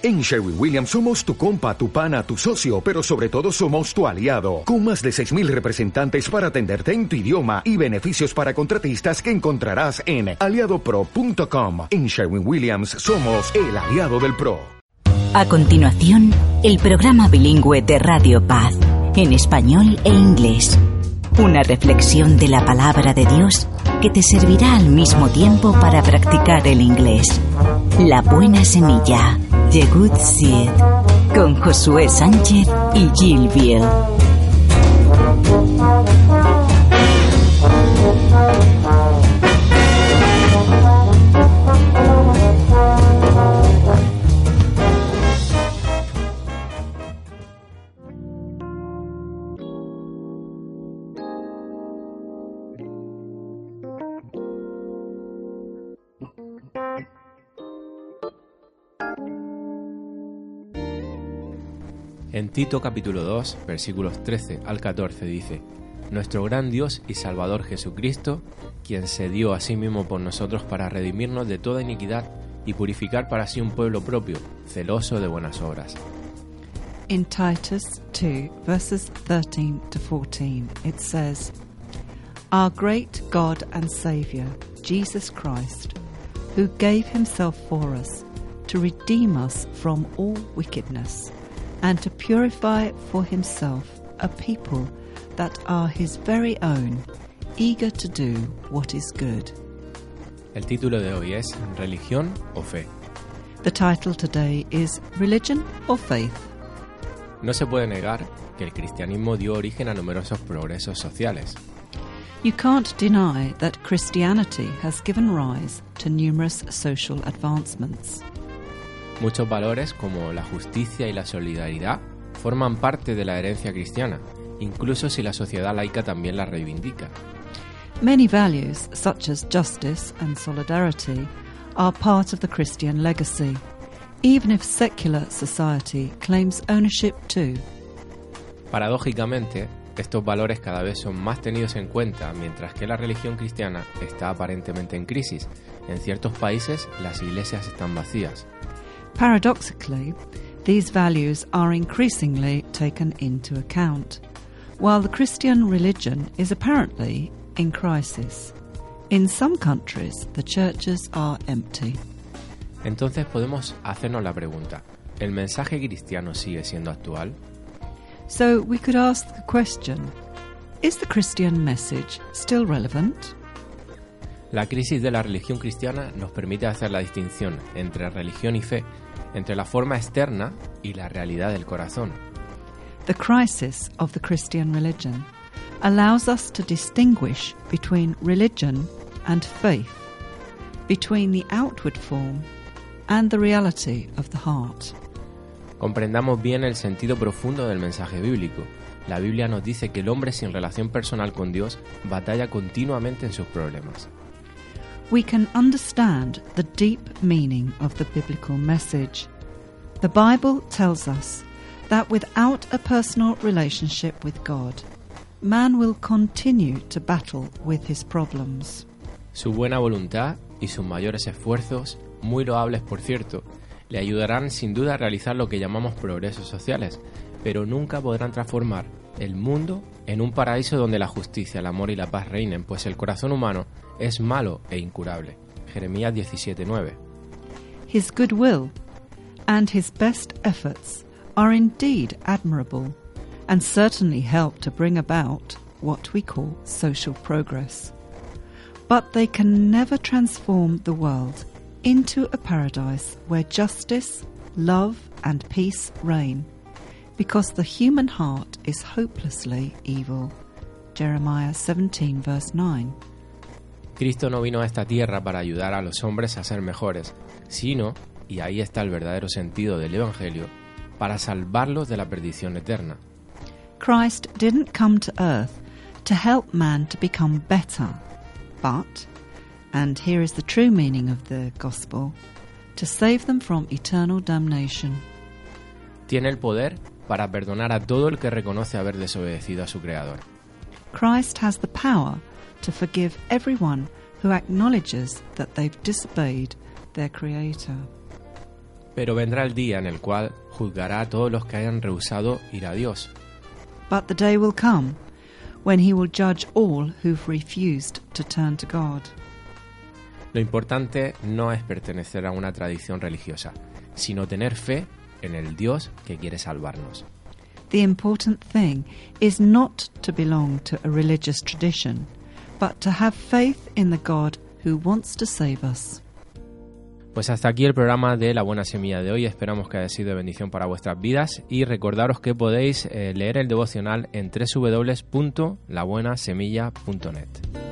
En Sherwin Williams somos tu compa, tu pana, tu socio, pero sobre todo somos tu aliado, con más de 6.000 representantes para atenderte en tu idioma y beneficios para contratistas que encontrarás en aliadopro.com. En Sherwin Williams somos el aliado del PRO. A continuación, el programa bilingüe de Radio Paz, en español e inglés. Una reflexión de la palabra de Dios que te servirá al mismo tiempo para practicar el inglés. La buena semilla The Good Seed con Josué Sánchez y Jill Biel. En Tito capítulo 2, versículos 13 al 14 dice, Nuestro gran Dios y Salvador Jesucristo, quien se dio a sí mismo por nosotros para redimirnos de toda iniquidad y purificar para sí un pueblo propio, celoso de buenas obras. In Titus 2, verses 13 to 14, it says, Our great God and Saviour, Jesus Christ, who gave himself for us to redeem us from all wickedness and to purify for himself a people that are his very own, eager to do what is good. El título de hoy es Religión o Fe. The title today is Religion or Faith. No se puede negar que el cristianismo dio origen a numerosos progresos sociales. You can't deny that Christianity has given rise to numerous social advancements. Muchos valores como la justicia y la solidaridad forman parte de la herencia cristiana, incluso si la sociedad laica también la reivindica. Many values, such as justice and solidarity, are part of the Christian legacy, even if secular society claims ownership too. Paradójicamente, estos valores cada vez son más tenidos en cuenta, mientras que la religión cristiana está aparentemente en crisis. En ciertos países las iglesias están vacías. Paradoxically, these values are increasingly taken into account, while the Christian religion is apparently in crisis. In some countries, the churches are empty. Entonces podemos hacernos la pregunta, ¿el mensaje cristiano sigue siendo actual? So we could ask the question Is the Christian message still relevant? La crisis de la religión cristiana nos permite hacer la distinción entre religión y fe, entre la forma externa y la realidad del corazón. The crisis of the Christian religion allows us to distinguish between religion and faith, between the outward form and the reality of the heart. Comprendamos bien el sentido profundo del mensaje bíblico. La Biblia nos dice que el hombre sin relación personal con Dios batalla continuamente en sus problemas. We can understand the deep meaning of the biblical message. The Bible tells us that without a personal relationship with God, man will continue to battle with his problems. Su buena voluntad y sus mayores esfuerzos, muy loables por cierto, le ayudarán sin duda a realizar lo que llamamos progresos sociales, pero nunca podrán transformar el mundo en un paraíso donde la justicia, el amor y la paz reinen, pues el corazón humano es malo e incurable. Jeremías 17:9. His goodwill and his best efforts are indeed admirable and certainly help to bring about what we call social progress. But they can never transform the world into a paradise where justice, love, and peace reign, because the human heart is hopelessly evil. Jeremiah 17, verse 9. Cristo no vino a esta tierra para ayudar a los hombres a ser mejores, sino, y ahí está el verdadero sentido del Evangelio, para salvarlos de la perdición eterna. Christ didn't come to earth to help man to become better, but, and here is the true meaning of the gospel, to save them from eternal damnation. Tiene el poder para perdonar a todo el que reconoce haber desobedecido a su Creador. Christ has the power to forgive everyone who acknowledges that they've disobeyed their Creator. Pero vendrá el día en el cual juzgará a todos los que hayan rehusado ir a Dios. But the day will come when he will judge all who've refused to turn to God. Lo importante no es pertenecer a una tradición religiosa, sino tener fe en el Dios que quiere salvarnos. The important thing is not to belong to a religious tradition, but to have faith in the God who wants to save us. Pues hasta aquí el programa de La Buena Semilla de hoy. Esperamos que haya sido de bendición para vuestras vidas y recordaros que podéis eh, leer el devocional en www.labuenasemilla.net.